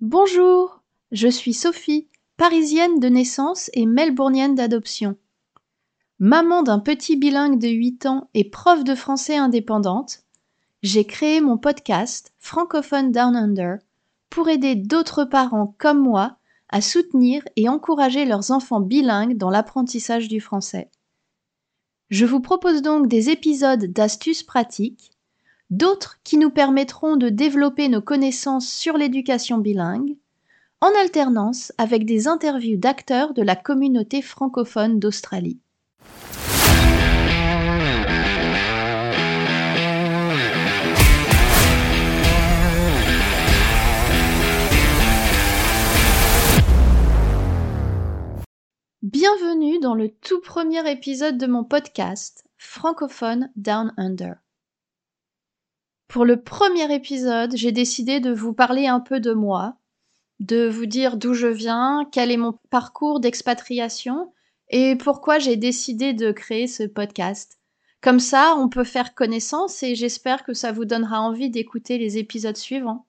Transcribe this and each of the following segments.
Bonjour, je suis Sophie, parisienne de naissance et melbournienne d'adoption. Maman d'un petit bilingue de 8 ans et prof de français indépendante, j'ai créé mon podcast Francophone Down Under pour aider d'autres parents comme moi à soutenir et encourager leurs enfants bilingues dans l'apprentissage du français. Je vous propose donc des épisodes d'astuces pratiques, d'autres qui nous permettront de développer nos connaissances sur l'éducation bilingue, en alternance avec des interviews d'acteurs de la communauté francophone d'Australie. Bienvenue dans le tout premier épisode de mon podcast Francophone Down Under. Pour le premier épisode, j'ai décidé de vous parler un peu de moi, de vous dire d'où je viens, quel est mon parcours d'expatriation et pourquoi j'ai décidé de créer ce podcast. Comme ça, on peut faire connaissance et j'espère que ça vous donnera envie d'écouter les épisodes suivants.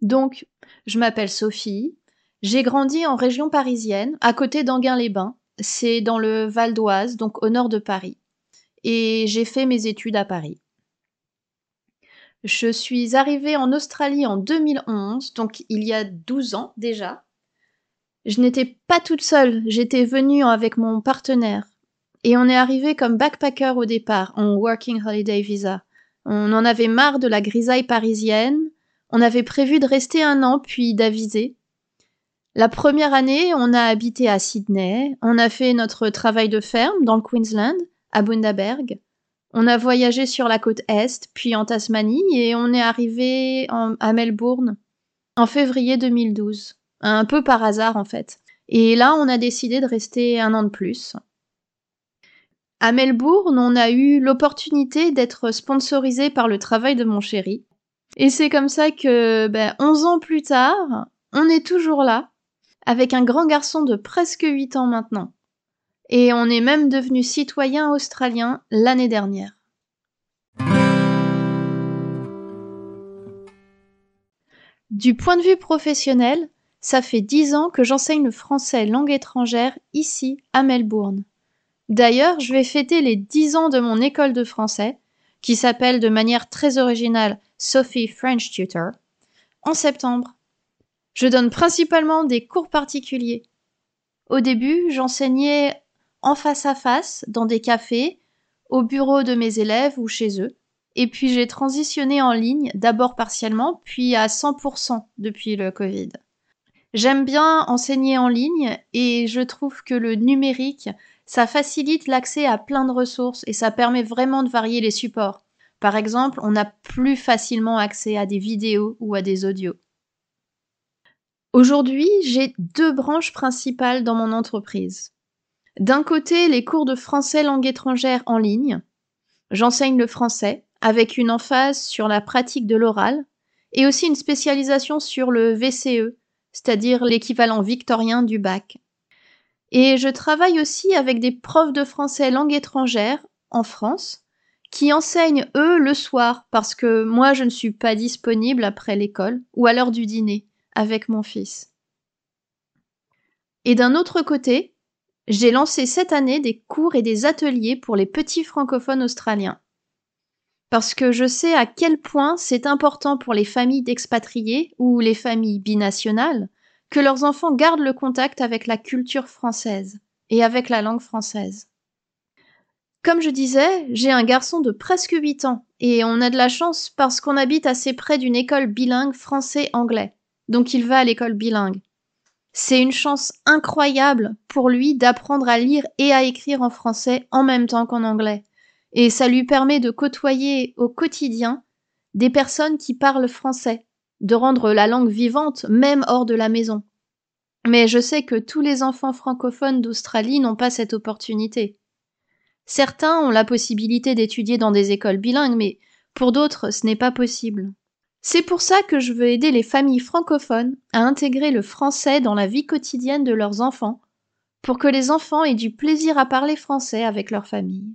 Donc, je m'appelle Sophie. J'ai grandi en région parisienne, à côté d'Anguin-les-Bains. C'est dans le Val d'Oise, donc au nord de Paris. Et j'ai fait mes études à Paris. Je suis arrivée en Australie en 2011, donc il y a 12 ans déjà. Je n'étais pas toute seule, j'étais venue avec mon partenaire. Et on est arrivé comme backpacker au départ, en Working Holiday Visa. On en avait marre de la grisaille parisienne, on avait prévu de rester un an puis d'aviser. La première année, on a habité à Sydney, on a fait notre travail de ferme dans le Queensland, à Bundaberg. On a voyagé sur la côte Est, puis en Tasmanie, et on est arrivé à Melbourne en février 2012. Un peu par hasard, en fait. Et là, on a décidé de rester un an de plus. À Melbourne, on a eu l'opportunité d'être sponsorisé par le travail de mon chéri. Et c'est comme ça que, ben, 11 ans plus tard, on est toujours là, avec un grand garçon de presque 8 ans maintenant. Et on est même devenu citoyen australien l'année dernière. Du point de vue professionnel, ça fait 10 ans que j'enseigne le français langue étrangère ici à Melbourne. D'ailleurs, je vais fêter les 10 ans de mon école de français, qui s'appelle de manière très originale Sophie French Tutor, en septembre. Je donne principalement des cours particuliers. Au début, j'enseignais en face à face, dans des cafés, au bureau de mes élèves ou chez eux. Et puis j'ai transitionné en ligne, d'abord partiellement, puis à 100% depuis le Covid. J'aime bien enseigner en ligne et je trouve que le numérique, ça facilite l'accès à plein de ressources et ça permet vraiment de varier les supports. Par exemple, on a plus facilement accès à des vidéos ou à des audios. Aujourd'hui, j'ai deux branches principales dans mon entreprise. D'un côté, les cours de français langue étrangère en ligne. J'enseigne le français avec une emphase sur la pratique de l'oral et aussi une spécialisation sur le VCE, c'est-à-dire l'équivalent victorien du bac. Et je travaille aussi avec des profs de français langue étrangère en France qui enseignent eux le soir parce que moi je ne suis pas disponible après l'école ou à l'heure du dîner avec mon fils. Et d'un autre côté, j'ai lancé cette année des cours et des ateliers pour les petits francophones australiens. Parce que je sais à quel point c'est important pour les familles d'expatriés ou les familles binationales que leurs enfants gardent le contact avec la culture française et avec la langue française. Comme je disais, j'ai un garçon de presque 8 ans, et on a de la chance parce qu'on habite assez près d'une école bilingue français-anglais, donc il va à l'école bilingue. C'est une chance incroyable pour lui d'apprendre à lire et à écrire en français en même temps qu'en anglais, et ça lui permet de côtoyer au quotidien des personnes qui parlent français, de rendre la langue vivante même hors de la maison. Mais je sais que tous les enfants francophones d'Australie n'ont pas cette opportunité. Certains ont la possibilité d'étudier dans des écoles bilingues, mais pour d'autres, ce n'est pas possible. C'est pour ça que je veux aider les familles francophones à intégrer le français dans la vie quotidienne de leurs enfants, pour que les enfants aient du plaisir à parler français avec leur famille.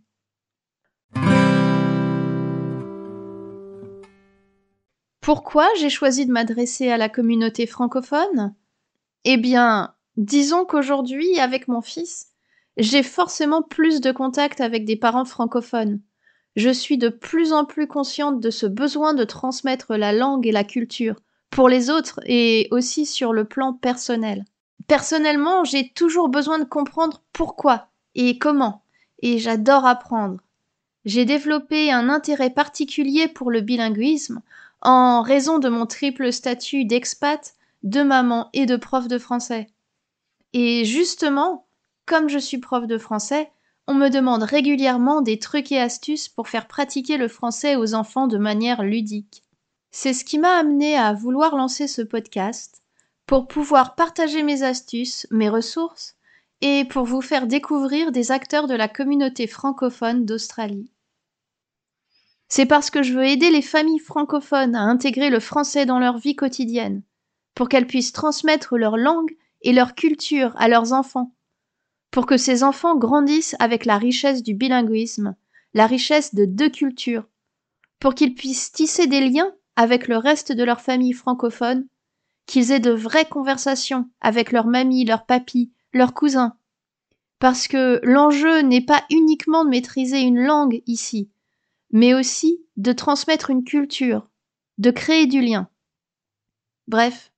Pourquoi j'ai choisi de m'adresser à la communauté francophone? Eh bien, disons qu'aujourd'hui, avec mon fils, j'ai forcément plus de contact avec des parents francophones. Je suis de plus en plus consciente de ce besoin de transmettre la langue et la culture pour les autres et aussi sur le plan personnel. Personnellement, j'ai toujours besoin de comprendre pourquoi et comment, et j'adore apprendre. J'ai développé un intérêt particulier pour le bilinguisme en raison de mon triple statut d'expat, de maman et de prof de français. Et justement, comme je suis prof de français, on me demande régulièrement des trucs et astuces pour faire pratiquer le français aux enfants de manière ludique. C'est ce qui m'a amené à vouloir lancer ce podcast pour pouvoir partager mes astuces, mes ressources et pour vous faire découvrir des acteurs de la communauté francophone d'Australie. C'est parce que je veux aider les familles francophones à intégrer le français dans leur vie quotidienne, pour qu'elles puissent transmettre leur langue et leur culture à leurs enfants, pour que ces enfants grandissent avec la richesse du bilinguisme, la richesse de deux cultures, pour qu'ils puissent tisser des liens avec le reste de leur famille francophone qu'ils aient de vraies conversations avec leur mamie, leur papy, leurs cousins. Parce que l'enjeu n'est pas uniquement de maîtriser une langue ici, mais aussi de transmettre une culture, de créer du lien. Bref,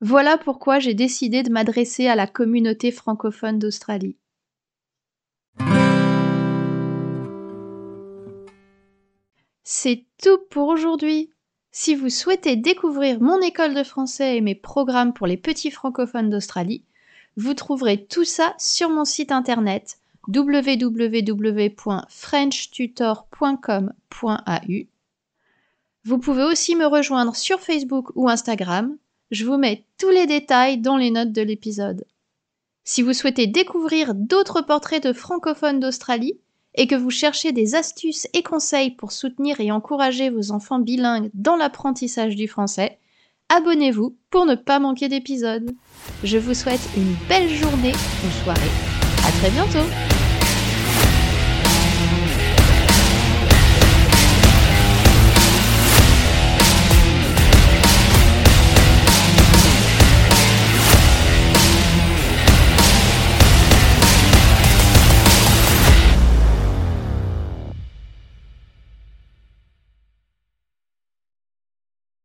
voilà pourquoi j'ai décidé de m'adresser à la communauté francophone d'Australie. C'est tout pour aujourd'hui. Si vous souhaitez découvrir mon école de français et mes programmes pour les petits francophones d'Australie, vous trouverez tout ça sur mon site internet www.frenchtutor.com.au. Vous pouvez aussi me rejoindre sur Facebook ou Instagram. Je vous mets tous les détails dans les notes de l'épisode. Si vous souhaitez découvrir d'autres portraits de francophones d'Australie, et que vous cherchez des astuces et conseils pour soutenir et encourager vos enfants bilingues dans l'apprentissage du français, abonnez-vous pour ne pas manquer d'épisodes. Je vous souhaite une belle journée ou soirée. À très bientôt!